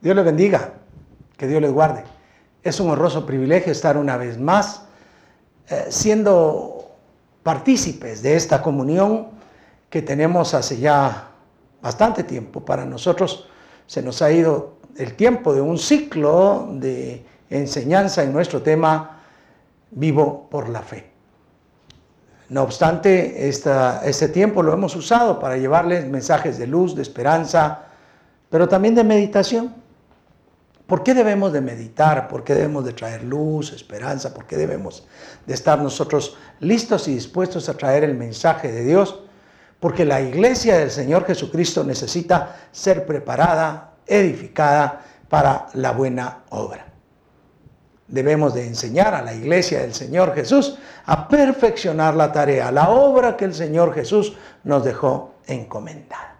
Dios les bendiga, que Dios les guarde. Es un honroso privilegio estar una vez más eh, siendo partícipes de esta comunión que tenemos hace ya bastante tiempo. Para nosotros se nos ha ido el tiempo de un ciclo de enseñanza en nuestro tema vivo por la fe. No obstante, este tiempo lo hemos usado para llevarles mensajes de luz, de esperanza, pero también de meditación. ¿Por qué debemos de meditar? ¿Por qué debemos de traer luz, esperanza? ¿Por qué debemos de estar nosotros listos y dispuestos a traer el mensaje de Dios? Porque la iglesia del Señor Jesucristo necesita ser preparada, edificada para la buena obra. Debemos de enseñar a la iglesia del Señor Jesús a perfeccionar la tarea, la obra que el Señor Jesús nos dejó encomendada.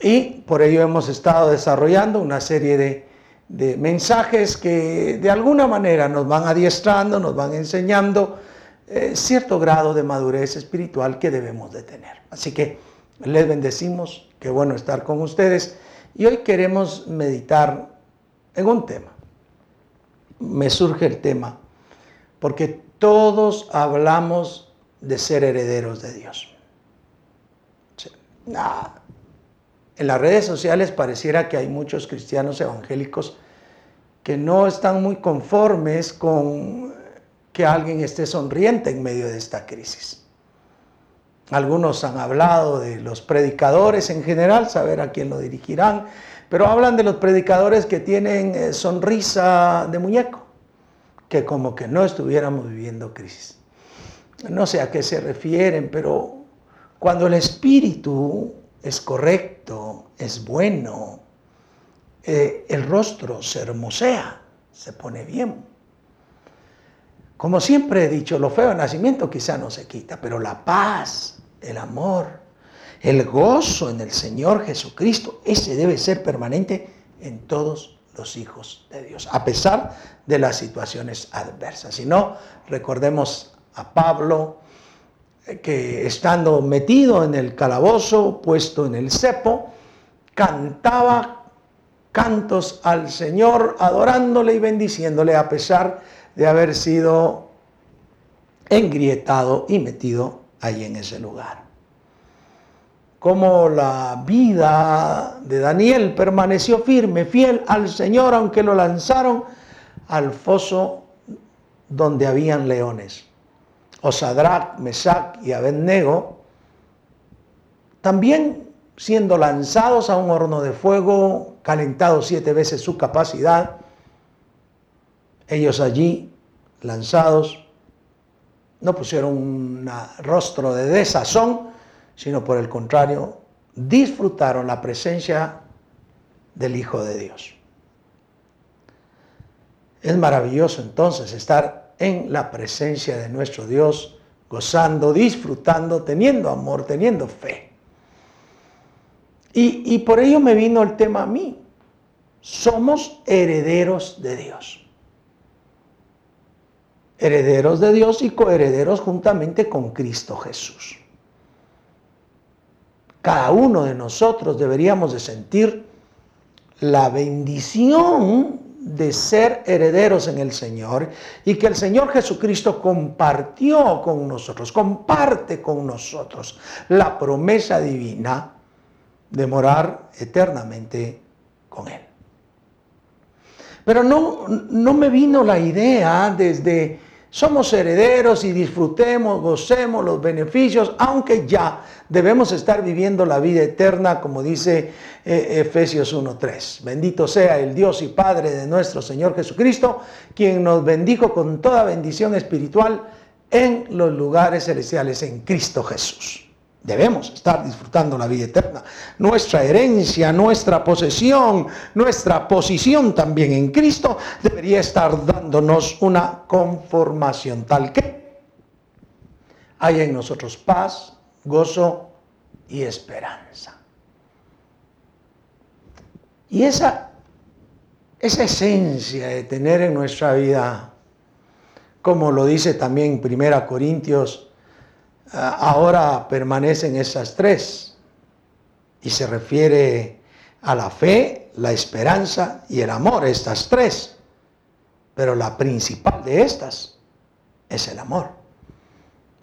Y por ello hemos estado desarrollando una serie de de mensajes que de alguna manera nos van adiestrando, nos van enseñando eh, cierto grado de madurez espiritual que debemos de tener. Así que les bendecimos, qué bueno estar con ustedes y hoy queremos meditar en un tema. Me surge el tema porque todos hablamos de ser herederos de Dios. En las redes sociales pareciera que hay muchos cristianos evangélicos que no están muy conformes con que alguien esté sonriente en medio de esta crisis. Algunos han hablado de los predicadores en general, saber a quién lo dirigirán, pero hablan de los predicadores que tienen eh, sonrisa de muñeco, que como que no estuviéramos viviendo crisis. No sé a qué se refieren, pero cuando el espíritu es correcto, es bueno, eh, el rostro se hermosea, se pone bien. Como siempre he dicho, lo feo de nacimiento quizá no se quita, pero la paz, el amor, el gozo en el Señor Jesucristo, ese debe ser permanente en todos los hijos de Dios, a pesar de las situaciones adversas. Si no, recordemos a Pablo, que estando metido en el calabozo, puesto en el cepo, cantaba cantos al Señor, adorándole y bendiciéndole a pesar de haber sido engrietado y metido ahí en ese lugar. Como la vida de Daniel permaneció firme, fiel al Señor, aunque lo lanzaron al foso donde habían leones o Sadrach, Mesach y Abednego, también siendo lanzados a un horno de fuego, calentado siete veces su capacidad, ellos allí, lanzados, no pusieron un rostro de desazón, sino por el contrario, disfrutaron la presencia del Hijo de Dios. Es maravilloso entonces estar en la presencia de nuestro Dios, gozando, disfrutando, teniendo amor, teniendo fe. Y, por ello me vino el tema a mí. Somos herederos de Dios. Herederos de Dios y coherederos juntamente con Cristo Jesús. Cada uno de nosotros deberíamos de sentir la bendición de ser herederos en el Señor y que el Señor Jesucristo compartió con nosotros, comparte con nosotros la promesa divina de morar eternamente con Él. Pero no, no me vino la idea desde somos herederos y disfrutemos, gocemos los beneficios, aunque ya debemos estar viviendo la vida eterna, como dice eh, Efesios 1.3. Bendito sea el Dios y Padre de nuestro Señor Jesucristo, quien nos bendijo con toda bendición espiritual en los lugares celestiales en Cristo Jesús. Debemos estar disfrutando la vida eterna. Nuestra herencia, nuestra posesión, nuestra posición también en Cristo debería estar dándonos una conformación tal que haya en nosotros paz, gozo y esperanza. Y esa, esa esencia de tener en nuestra vida, como lo dice también Primera Corintios ahora permanecen esas tres y se refiere a la fe, fe, la esperanza y el amor, estas tres. Pero la principal de estas es el amor.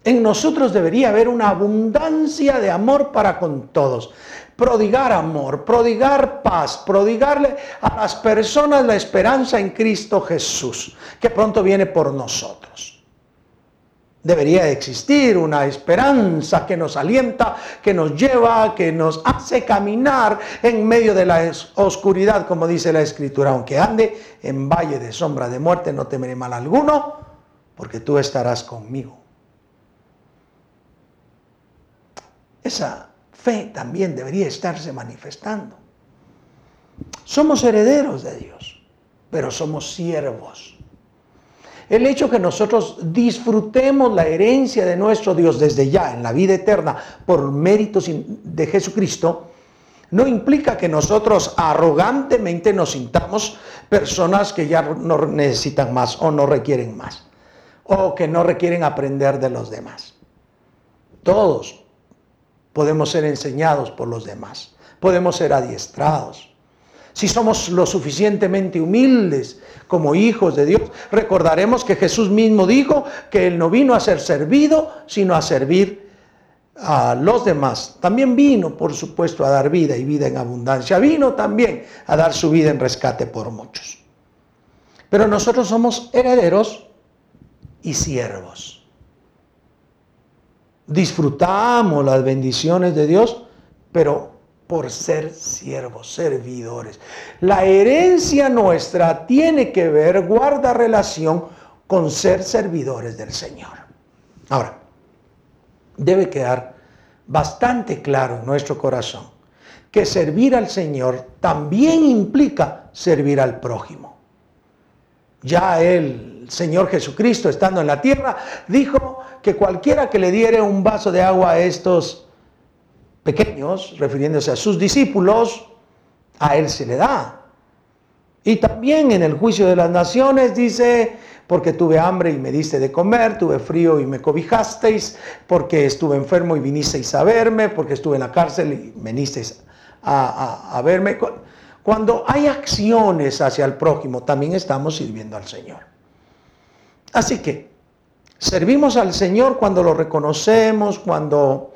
En nosotros debería haber una abundancia de amor para con todos. Prodigar amor, prodigar paz, prodigarle a las personas la esperanza en Cristo Jesús, que pronto viene por nosotros. Debería existir una esperanza que nos alienta, que nos lleva, que nos hace caminar en medio de la oscuridad, como dice la Escritura. Aunque ande en valle de sombra de muerte, no temeré mal alguno, porque tú estarás conmigo. Esa fe también debería estarse manifestando. Somos herederos de Dios, pero somos siervos. El hecho que nosotros disfrutemos la herencia de nuestro Dios desde ya en la vida eterna por méritos de Jesucristo, no implica que nosotros arrogantemente nos sintamos personas que ya no necesitan más o no requieren más, o que no requieren aprender de los demás. Todos podemos ser enseñados por los demás, podemos ser adiestrados. Si somos lo suficientemente humildes como hijos de Dios, recordaremos que Jesús mismo dijo que Él no vino a ser servido, sino a servir a los demás. También vino, por supuesto, a dar vida y vida en abundancia. Vino también a dar su vida en rescate por muchos. Pero nosotros somos herederos y siervos disfrutamos las bendiciones de Dios, pero por ser siervos, servidores. La herencia nuestra tiene que ver, guarda relación con ser servidores del Señor. Ahora, debe quedar bastante claro en nuestro corazón que servir al Señor también implica servir al prójimo. Ya el Señor Jesucristo, estando en la tierra, dijo, que cualquiera que le diere un vaso de agua a estos pequeños, refiriéndose a sus discípulos, a él se le da. Y también en el juicio de las naciones dice, porque tuve hambre y me diste de comer, tuve frío y me cobijasteis, porque estuve enfermo y vinisteis a verme, porque estuve en la cárcel y vinisteis a, a verme. Cuando hay acciones hacia el prójimo, también estamos sirviendo al Señor. Así que Servimos al Señor cuando lo reconocemos, cuando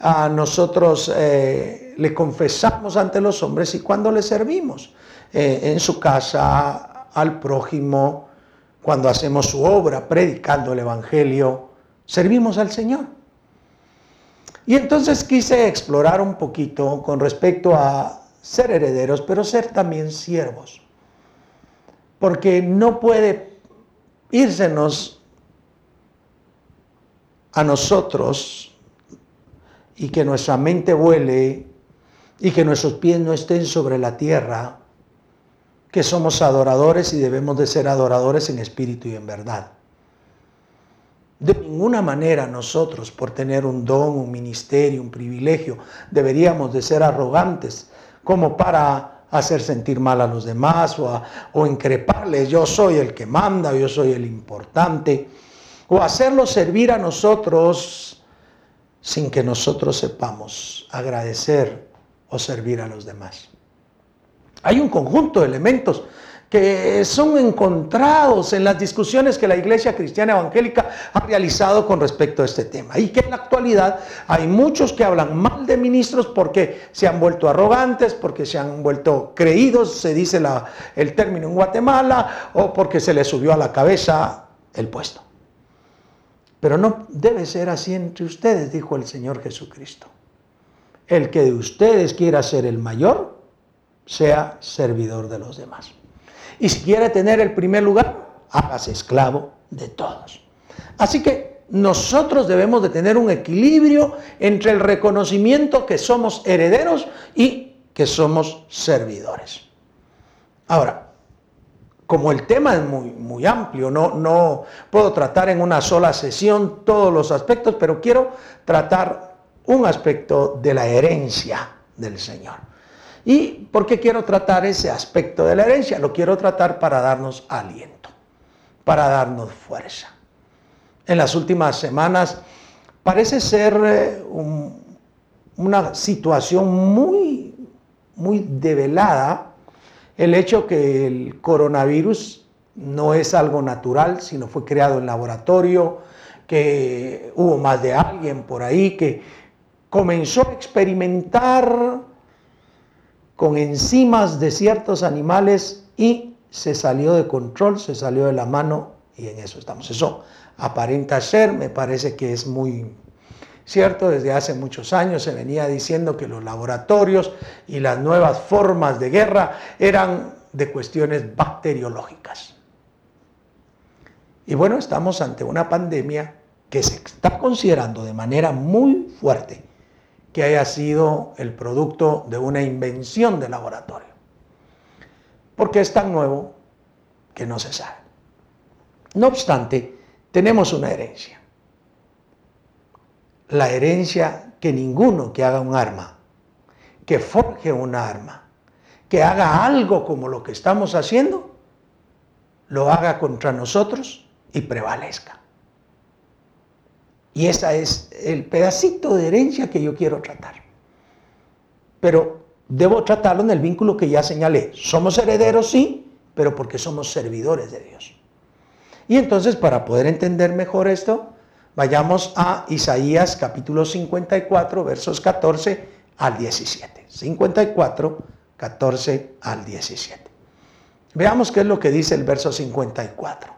a nosotros eh, le confesamos ante los hombres y cuando le servimos eh, en su casa, al prójimo, cuando hacemos su obra, predicando el Evangelio, servimos al Señor. Y entonces quise explorar un poquito con respecto a ser herederos, pero ser también siervos. Porque no puede írsenos a nosotros y que nuestra mente vuele y que nuestros pies no estén sobre la tierra, que somos adoradores y debemos de ser adoradores en espíritu y en verdad. De ninguna manera nosotros, por tener un don, un ministerio, un privilegio, deberíamos de ser arrogantes como para hacer sentir mal a los demás o, o increparles, yo soy el que manda, yo soy el importante o hacerlo servir a nosotros sin que nosotros sepamos agradecer o servir a los demás. Hay un conjunto de elementos que son encontrados en las discusiones que la Iglesia Cristiana Evangélica ha realizado con respecto a este tema. Y que en la actualidad hay muchos que hablan mal de ministros porque se han vuelto arrogantes, porque se han vuelto creídos, se dice el término en Guatemala, o porque se les subió a la cabeza el puesto. Pero no debe ser así entre ustedes, dijo el Señor Jesucristo. El que de ustedes quiera ser el mayor, sea servidor de los demás. Y si quiere tener el primer lugar, hágase esclavo de todos. Así que nosotros debemos de tener un equilibrio entre el reconocimiento que somos herederos y que somos servidores. Ahora, como el tema es muy, muy amplio, no, no puedo tratar en una sola sesión todos los aspectos, pero quiero tratar un aspecto de la herencia del Señor. ¿Y por qué quiero tratar ese aspecto de la herencia? Lo quiero tratar para darnos aliento, para darnos fuerza. En las últimas semanas parece ser eh, una situación muy, muy develada el hecho que el coronavirus no es algo natural, sino fue creado en laboratorio, que hubo más de alguien por ahí que comenzó a experimentar con enzimas de ciertos animales y se salió de control, se salió de la mano y en eso estamos. Eso aparenta ser, me parece que es muy cierto, desde hace muchos años se venía diciendo que los laboratorios y las nuevas formas de guerra eran de cuestiones bacteriológicas. Y bueno, estamos ante una pandemia que se está considerando de manera muy fuerte que haya sido el producto de una invención de laboratorio. Porque es tan nuevo que no se sabe. No obstante, tenemos una herencia. La herencia que ninguno que haga un arma, que forje un arma, que haga algo como lo que estamos haciendo, lo haga contra nosotros y prevalezca. Y ese es el pedacito de herencia que yo quiero tratar. Pero debo tratarlo en el vínculo que ya señalé. Somos herederos, sí, pero porque somos servidores de Dios. Y entonces, para poder entender mejor esto, vayamos a Isaías capítulo 54, versos 14 al 17. 54, 14 al 17. Veamos qué es lo que dice el verso 54.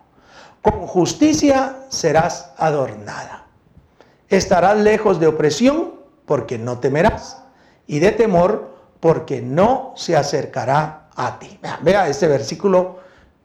Con justicia serás adornada Estarás lejos de opresión porque no temerás y de temor porque no se acercará a ti. Vea, este versículo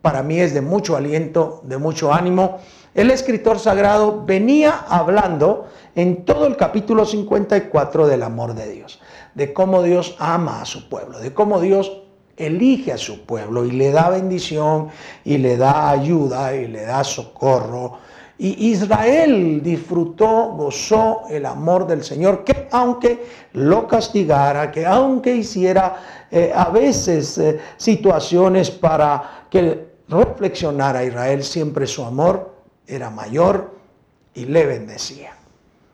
para mí es de mucho aliento, de mucho ánimo. El escritor sagrado venía hablando en todo el capítulo 54 del amor de Dios, de cómo Dios ama a su pueblo, de cómo Dios elige a su pueblo y le da bendición y le da ayuda y le da socorro y Israel disfrutó, gozó el amor del Señor, que aunque lo castigara, que aunque hiciera eh, a veces eh, situaciones para que reflexionara Israel, siempre su amor era mayor y le bendecía.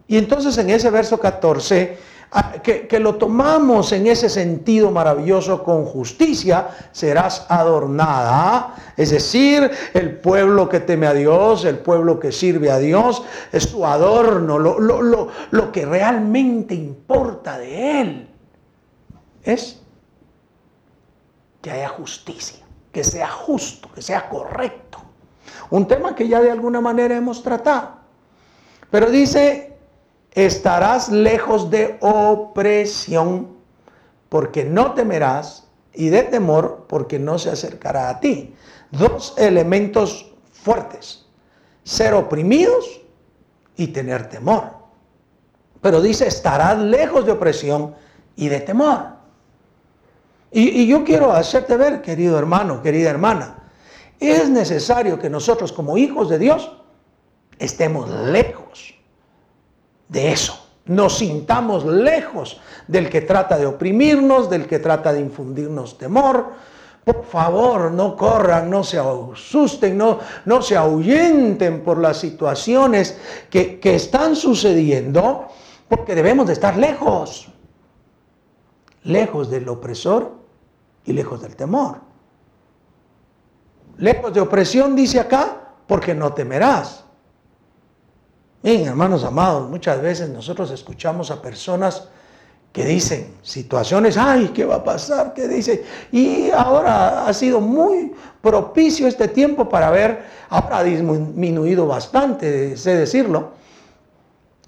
Y entonces en ese verso 14 Ah, que, lo tomamos en ese sentido maravilloso con justicia, serás adornada. Es decir, el pueblo que teme a Dios, el pueblo que sirve a Dios, es su adorno, lo, lo que realmente importa de Él es que haya justicia, que sea justo, que sea correcto. Un tema que ya de alguna manera hemos tratado. Pero dice estarás lejos de opresión, porque no temerás, y de temor, porque no se acercará a ti. Dos elementos fuertes, ser oprimidos y tener temor. Pero dice, estarás lejos de opresión y de temor. Y, yo quiero hacerte ver, querido hermano, querida hermana, es necesario que nosotros como hijos de Dios estemos lejos de eso. Nos sintamos lejos del que trata de oprimirnos, del que trata de infundirnos temor. Por favor, no corran, no se asusten, no, no se ahuyenten por las situaciones que, que están sucediendo, porque debemos de estar lejos, lejos del opresor y lejos del temor. Lejos de opresión, dice acá, porque no temerás. Bien, hermanos amados, muchas veces nosotros escuchamos a personas que dicen situaciones, ay, ¿qué va a pasar? ¿Qué dice? Y ahora ha sido muy propicio este tiempo para ver, ahora ha disminuido bastante, sé decirlo,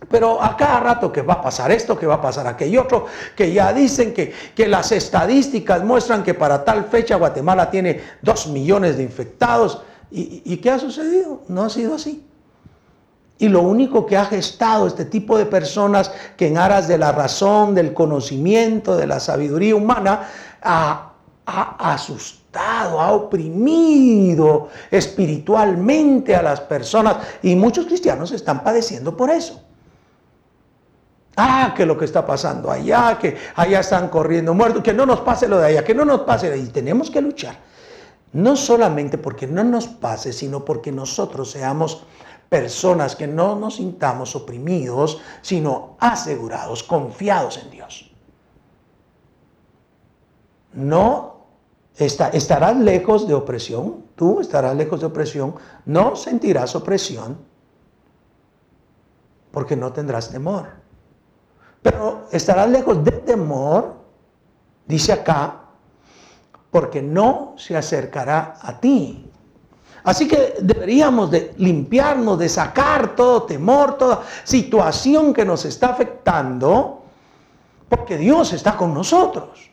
pero a cada rato que va a pasar esto, que va a pasar aquello otro, que ya dicen que, que las estadísticas muestran que para tal fecha Guatemala tiene dos millones de infectados. ¿Y qué ha sucedido? No ha sido así. Y lo único que ha gestado este tipo de personas que en aras de la razón, del conocimiento, de la sabiduría humana, ha, asustado, ha oprimido espiritualmente a las personas. Y muchos cristianos están padeciendo por eso. Ah, que lo que está pasando allá, que allá están corriendo muertos, que no nos pase lo de allá, que no nos pase de ahí. Tenemos que luchar. No solamente porque no nos pase, sino porque nosotros seamos personas que no nos sintamos oprimidos, sino asegurados, confiados en Dios. No estarás lejos de opresión, tú estarás lejos de opresión, no sentirás opresión porque no tendrás temor. Pero estarás lejos de temor, dice acá, porque no se acercará a ti. Así que deberíamos de limpiarnos, de sacar todo temor, toda situación que nos está afectando, porque Dios está con nosotros.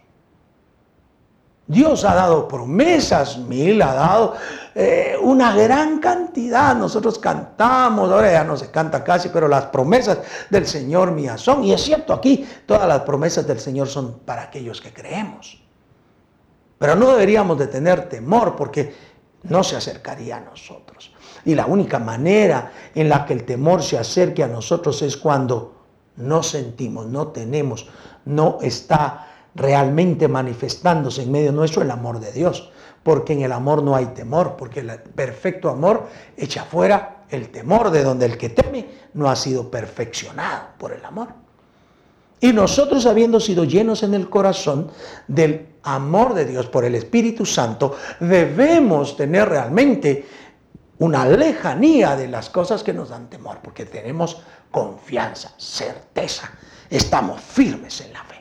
Dios ha dado promesas, mil, ha dado eh, una gran cantidad. Nosotros cantamos, ahora ya no se canta casi, pero las promesas del Señor mías son. Y es cierto, aquí todas las promesas del Señor son para aquellos que creemos. Pero no deberíamos de tener temor porque no se acercaría a nosotros. Y la única manera en la que el temor se acerque a nosotros es cuando no sentimos, no tenemos, no está realmente manifestándose en medio nuestro el amor de Dios. Porque en el amor no hay temor, porque el perfecto amor echa fuera el temor de donde el que teme no ha sido perfeccionado por el amor. Y nosotros habiendo sido llenos en el corazón del amor de Dios por el Espíritu Santo, debemos tener realmente una lejanía de las cosas que nos dan temor, porque tenemos confianza, certeza, estamos firmes en la fe.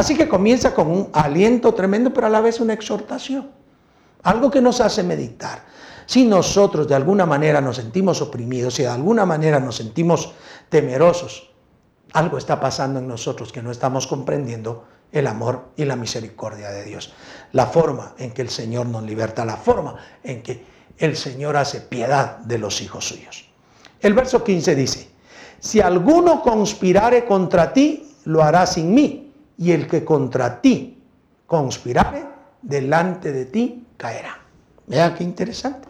Así que comienza con un aliento tremendo, pero a la vez una exhortación. Algo que nos hace meditar. Si nosotros de alguna manera nos sentimos oprimidos, si de alguna manera nos sentimos temerosos, algo está pasando en nosotros que no estamos comprendiendo el amor y la misericordia de Dios. La forma en que el Señor nos liberta, la forma en que el Señor hace piedad de los hijos suyos. El verso 15 dice, si alguno conspirare contra ti, lo hará sin mí y el que contra ti conspirare, delante de ti caerá. Vea qué interesante.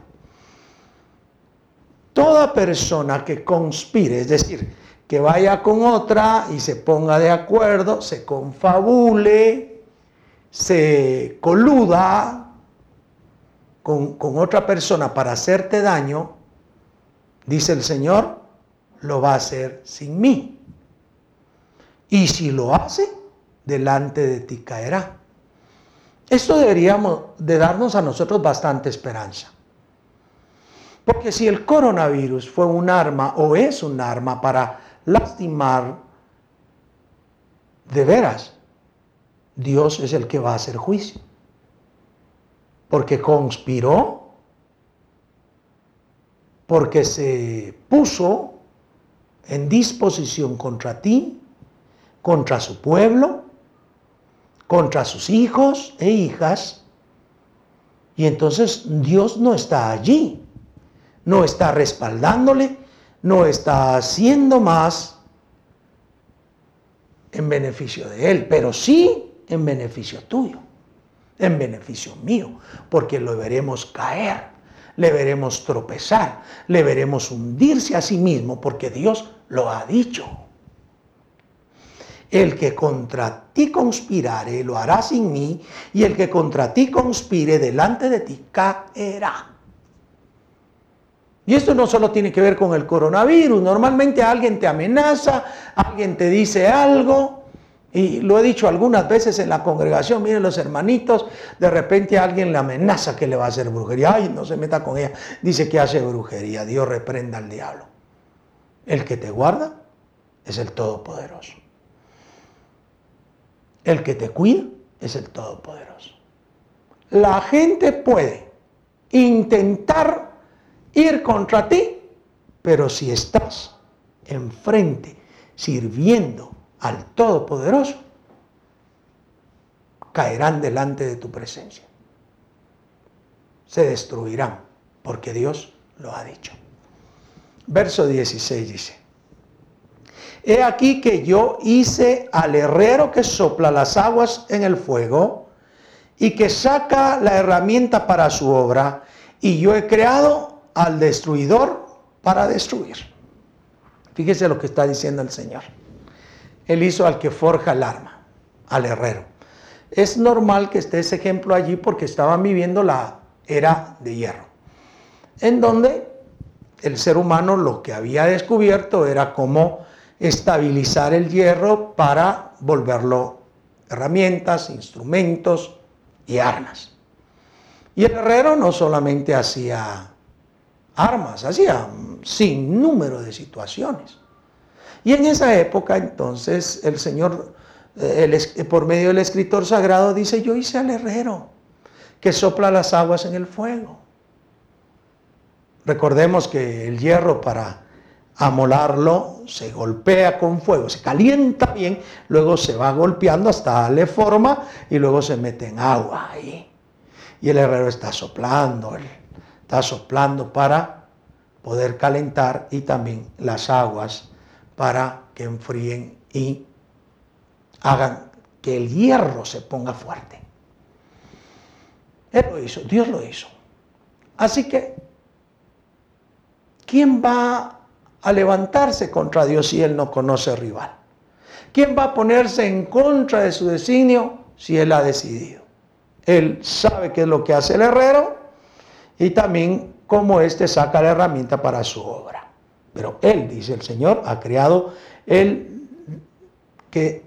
Toda persona que conspire, es decir, que vaya con otra y se ponga de acuerdo, se confabule, se coluda con otra persona para hacerte daño, dice el Señor, lo va a hacer sin mí. Y si lo hace, delante de ti caerá. Esto deberíamos de darnos a nosotros bastante esperanza. Porque si el coronavirus fue un arma o es un arma para lastimar, de veras, Dios es el que va a hacer juicio. Porque conspiró, porque se puso en disposición contra ti, contra su pueblo, contra sus hijos e hijas. Y entonces Dios no está allí, no está respaldándole, no está haciendo más en beneficio de Él, pero sí en beneficio tuyo, en beneficio mío, porque lo veremos caer, le veremos tropezar, le veremos hundirse a sí mismo, porque Dios lo ha dicho. El que contra ti conspirare lo hará sin mí, y el que contra ti conspire delante de ti caerá. Y esto no solo tiene que ver con el coronavirus, normalmente alguien te amenaza, alguien te dice algo, y lo he dicho algunas veces en la congregación, miren los hermanitos, de repente alguien le amenaza que le va a hacer brujería, ay, no se meta con ella, dice que hace brujería, Dios reprenda al diablo. El que te guarda es el Todopoderoso. El que te cuida es el Todopoderoso. La gente puede intentar ir contra ti, pero si estás enfrente sirviendo al Todopoderoso, caerán delante de tu presencia. Se destruirán, porque Dios lo ha dicho. Verso 16 dice, He aquí que yo hice al herrero que sopla las aguas en el fuego y que saca la herramienta para su obra, y yo he creado al destruidor para destruir. Fíjese lo que está diciendo el Señor. Él hizo al que forja el arma, al herrero. Es normal que esté ese ejemplo allí porque estaban viviendo la era de hierro, en donde el ser humano lo que había descubierto era cómo estabilizar el hierro para volverlo herramientas, instrumentos y armas. Y el herrero no solamente hacía armas, hacía sin número de situaciones. Y en esa época entonces el Señor, eh, por medio del escritor sagrado, dice, yo hice al herrero que sopla las aguas en el fuego. Recordemos que el hierro para amolarlo se golpea con fuego, se calienta bien, luego se va golpeando hasta darle forma y luego se mete en agua ahí. Y el herrero está soplando, está soplando para poder calentar y también las aguas para que enfríen y hagan que el hierro se ponga fuerte. Él lo hizo, Dios lo hizo. Así que, ¿quién va a levantarse contra Dios si Él no conoce rival? ¿Quién va a ponerse en contra de su designio si Él ha decidido? Él sabe qué es lo que hace el herrero y también cómo éste saca la herramienta para su obra. Pero Él, dice el Señor, ha creado el que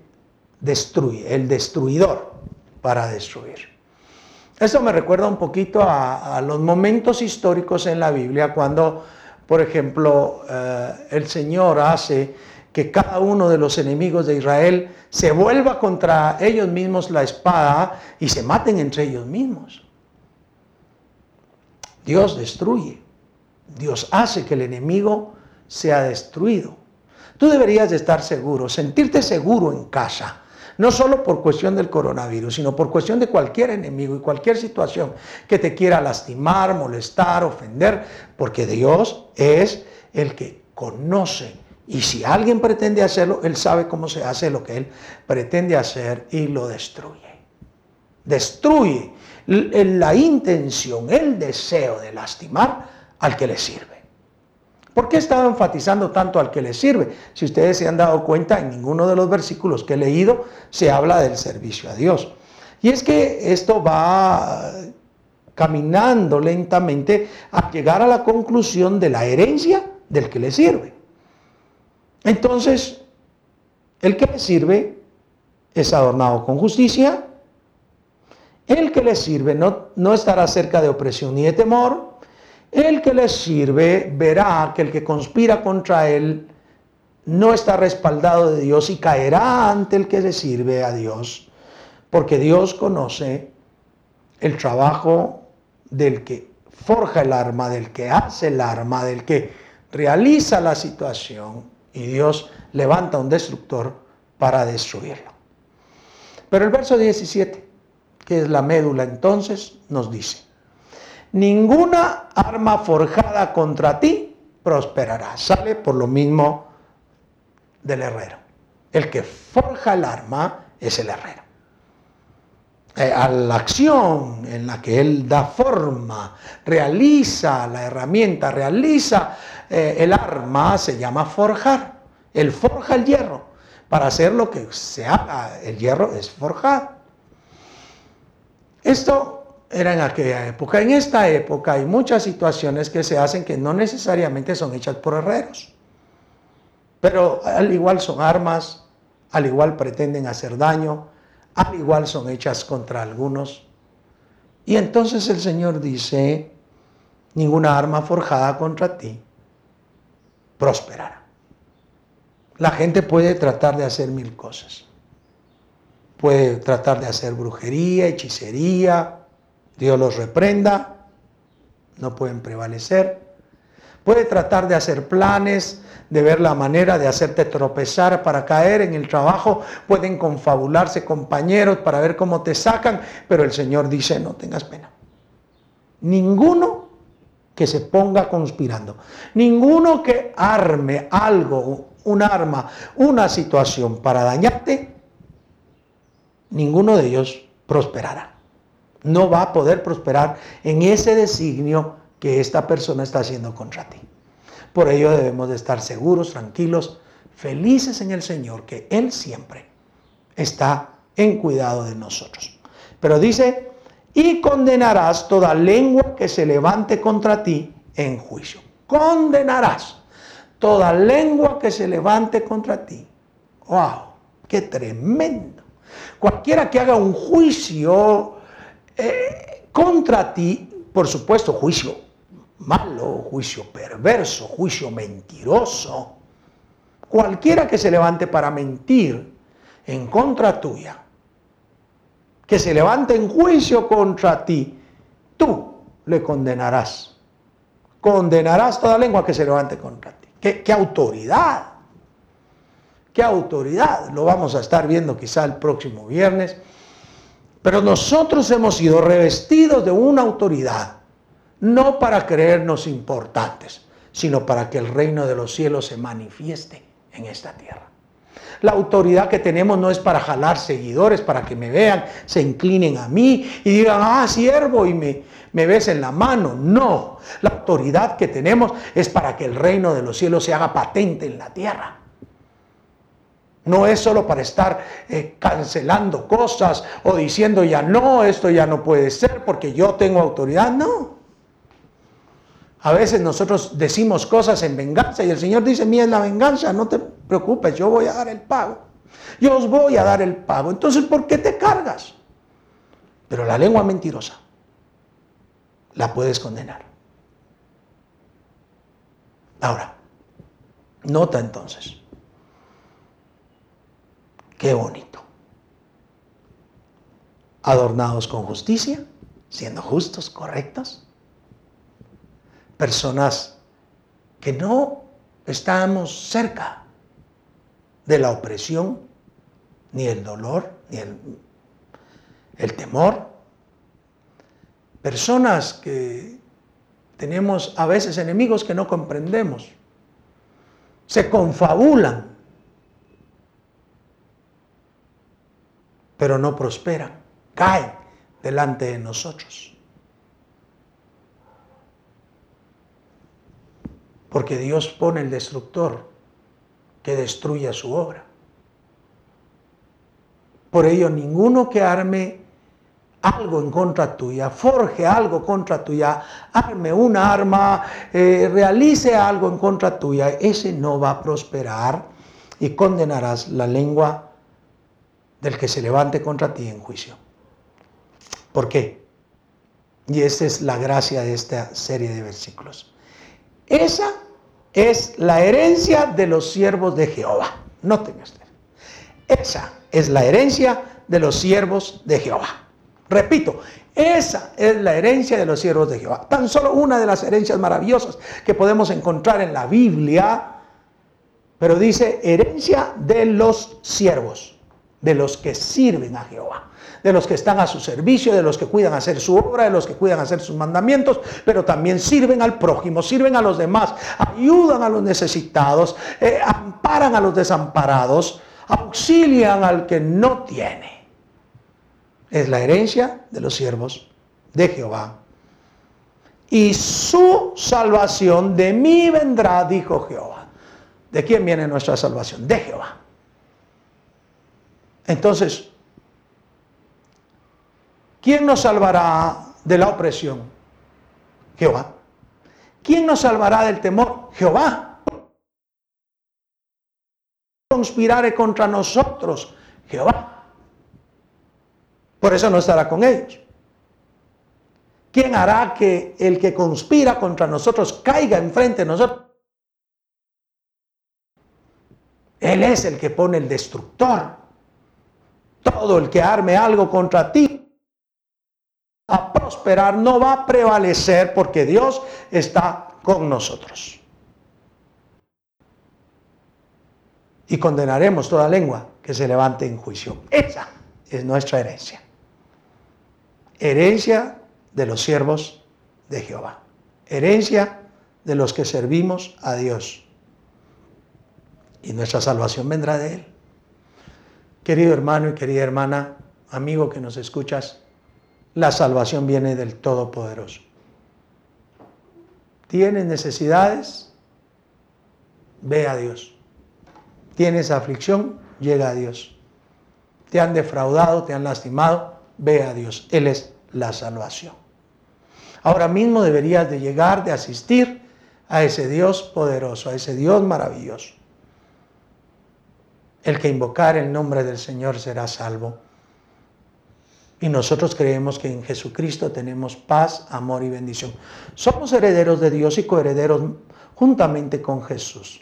destruye, el destruidor para destruir. Eso me recuerda un poquito a, los momentos históricos en la Biblia cuando, por ejemplo, eh, el Señor hace que cada uno de los enemigos de Israel se vuelva contra ellos mismos la espada y se maten entre ellos mismos. Dios destruye. Dios hace que el enemigo sea destruido. Tú deberías de estar seguro, sentirte seguro en casa, no solo por cuestión del coronavirus, sino por cuestión de cualquier enemigo y cualquier situación que te quiera lastimar, molestar, ofender, porque Dios es el que conoce. Y si alguien pretende hacerlo, Él sabe cómo se hace lo que Él pretende hacer y lo destruye. Destruye la intención, el deseo de lastimar al que le sirve. ¿Por qué he estado enfatizando tanto al que le sirve? Si ustedes se han dado cuenta, en ninguno de los versículos que he leído se habla del servicio a Dios. Y es que esto va caminando lentamente a llegar a la conclusión de la herencia del que le sirve. Entonces, el que le sirve es adornado con justicia, el que le sirve no, no estará cerca de opresión ni de temor, el que le sirve verá que el que conspira contra él no está respaldado de Dios y caerá ante el que le sirve a Dios, porque Dios conoce el trabajo del que forja el arma, del que hace el arma, del que realiza la situación y Dios levanta un destructor para destruirlo. Pero el verso 17, que es la médula entonces, nos dice, ninguna arma forjada contra ti prosperará. Sale por lo mismo del herrero. El que forja el arma es el herrero. Eh, a la acción en la que él da forma, realiza la herramienta, realiza eh, el arma, se llama forjar. Él forja el hierro. Para hacer lo que se haga, el hierro es forjar. Esto era en aquella época. En esta época hay muchas situaciones que se hacen que no necesariamente son hechas por herreros, pero al igual son armas, al igual pretenden hacer daño, al igual son hechas contra algunos. Y entonces el Señor dice, ninguna arma forjada contra ti prosperará. La gente puede tratar de hacer mil cosas. Puede tratar de hacer brujería, hechicería, Dios los reprenda, no pueden prevalecer. Puede tratar de hacer planes, de ver la manera de hacerte tropezar para caer en el trabajo. Pueden confabularse compañeros para ver cómo te sacan, pero el Señor dice, no tengas pena. Ninguno que se ponga conspirando, ninguno que arme algo, un arma, una situación para dañarte, ninguno de ellos prosperará no va a poder prosperar en ese designio que esta persona está haciendo contra ti. Por ello debemos de estar seguros, tranquilos, felices en el Señor, que Él siempre está en cuidado de nosotros. Pero dice, y condenarás toda lengua que se levante contra ti en juicio. Condenarás toda lengua que se levante contra ti. ¡Wow! ¡Qué tremendo! Cualquiera que haga un juicio eh, contra ti, por supuesto, juicio malo, juicio perverso, juicio mentiroso. Cualquiera que se levante para mentir en contra tuya, que se levante en juicio contra ti, tú le condenarás. Condenarás toda lengua que se levante contra ti. ¿Qué, qué autoridad? ¿Qué autoridad? Lo vamos a estar viendo quizá el próximo viernes. Pero nosotros hemos sido revestidos de una autoridad, no para creernos importantes, sino para que el reino de los cielos se manifieste en esta tierra. La autoridad que tenemos no es para jalar seguidores, para que me vean, se inclinen a mí y digan, ah, siervo, y me, me besen la mano. No, la autoridad que tenemos es para que el reino de los cielos se haga patente en la tierra. No es solo para estar eh, cancelando cosas o diciendo ya no, esto ya no puede ser porque yo tengo autoridad. No. A veces nosotros decimos cosas en venganza y el Señor dice, mía es la venganza, no te preocupes, yo voy a dar el pago. Yo os voy a dar el pago. Entonces, ¿por qué te cargas? Pero la lengua mentirosa la puedes condenar. Ahora, nota entonces, qué bonito. Adornados con justicia, siendo justos, correctos personas que no estamos cerca de la opresión, ni el dolor, ni el, el temor. Personas que tenemos a veces enemigos que no comprendemos, se confabulan, pero no prosperan, caen delante de nosotros. porque Dios pone el destructor que destruya su obra. Por ello, ninguno que arme algo en contra tuya, forje algo contra tuya, arme una arma, eh, realice algo en contra tuya, ese no va a prosperar y condenarás la lengua del que se levante contra ti en juicio. ¿Por qué? Y esa es la gracia de esta serie de versículos. Esa es la herencia de los siervos de Jehová. Noten ustedes. Esa es la herencia de los siervos de Jehová. Repito, esa es la herencia de los siervos de Jehová. Tan solo una de las herencias maravillosas que podemos encontrar en la Biblia, pero dice herencia de los siervos, de los que sirven a Jehová de los que están a su servicio, de los que cuidan hacer su obra, de los que cuidan hacer sus mandamientos, pero también sirven al prójimo, sirven a los demás, ayudan a los necesitados, eh, amparan a los desamparados, auxilian al que no tiene. Es la herencia de los siervos de Jehová. Y su salvación de mí vendrá, dijo Jehová. ¿De quién viene nuestra salvación? De Jehová. Entonces, ¿Quién nos salvará de la opresión? Jehová. ¿Quién nos salvará del temor? Jehová. Conspirare contra nosotros, Jehová. Por eso no estará con ellos. ¿Quién hará que el que conspira contra nosotros caiga enfrente de nosotros? Él es el que pone el destructor. Todo el que arme algo contra ti a prosperar, no va a prevalecer porque Dios está con nosotros. Y condenaremos toda lengua que se levante en juicio. Esa es nuestra herencia. Herencia de los siervos de Jehová. Herencia de los que servimos a Dios. Y nuestra salvación vendrá de Él. Querido hermano y querida hermana, amigo que nos escuchas, la salvación viene del Todopoderoso. ¿Tienes necesidades? Ve a Dios. ¿Tienes aflicción? Llega a Dios. ¿Te han defraudado? ¿Te han lastimado? Ve a Dios. Él es la salvación. Ahora mismo deberías de llegar, de asistir a ese Dios poderoso, a ese Dios maravilloso. El que invocar el nombre del Señor será salvo Y nosotros creemos que en Jesucristo tenemos paz, amor y bendición. Somos herederos de Dios y coherederos juntamente con Jesús.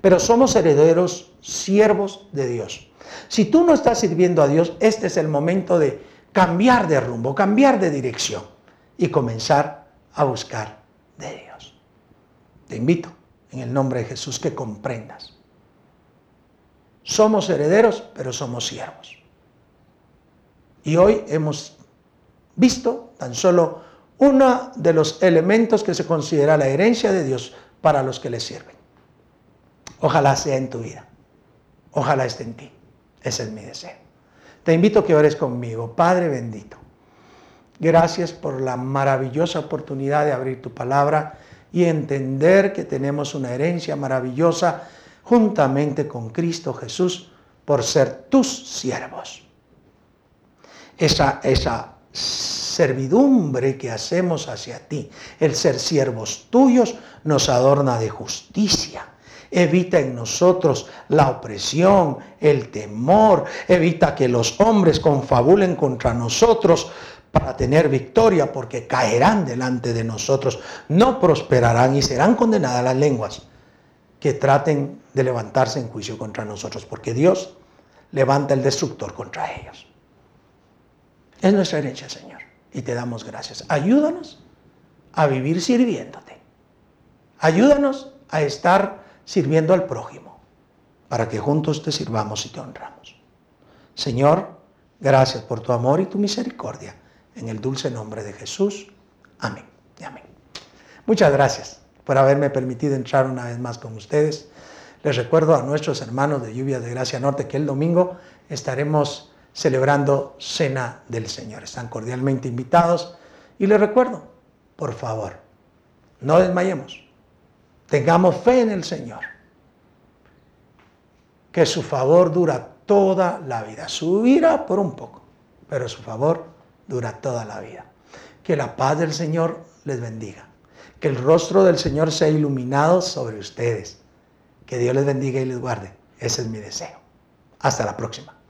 Pero somos herederos siervos de Dios. Si tú no estás sirviendo a Dios, este es el momento de cambiar de rumbo, cambiar de dirección y comenzar a buscar de Dios. Te invito en el nombre de Jesús que comprendas. Somos herederos, pero somos siervos. Y hoy hemos visto tan solo uno de los elementos que se considera la herencia de Dios para los que le sirven. Ojalá sea en tu vida. Ojalá esté en ti. Ese es mi deseo. Te invito a que ores conmigo. Padre bendito, gracias por la maravillosa oportunidad de abrir tu palabra y entender que tenemos una herencia maravillosa juntamente con Cristo Jesús por ser tus siervos. Esa, esa servidumbre que hacemos hacia ti, el ser siervos tuyos, nos adorna de justicia. Evita en nosotros la opresión, el temor, evita que los hombres confabulen contra nosotros para tener victoria, porque caerán delante de nosotros, no prosperarán y serán condenadas las lenguas que traten de levantarse en juicio contra nosotros, porque Dios levanta el destructor contra ellos. Es nuestra herencia, Señor. Y te damos gracias. Ayúdanos a vivir sirviéndote. Ayúdanos a estar sirviendo al prójimo, para que juntos te sirvamos y te honramos. Señor, gracias por tu amor y tu misericordia. En el dulce nombre de Jesús. Amén y amén. Muchas gracias por haberme permitido entrar una vez más con ustedes. Les recuerdo a nuestros hermanos de Lluvia de Gracia Norte que el domingo estaremos celebrando Cena del Señor. Están cordialmente invitados y les recuerdo, por favor, no desmayemos, tengamos fe en el Señor, que su favor dura toda la vida, subirá por un poco, pero su favor dura toda la vida. Que la paz del Señor les bendiga, que el rostro del Señor sea iluminado sobre ustedes, que Dios les bendiga y les guarde. Ese es mi deseo. Hasta la próxima.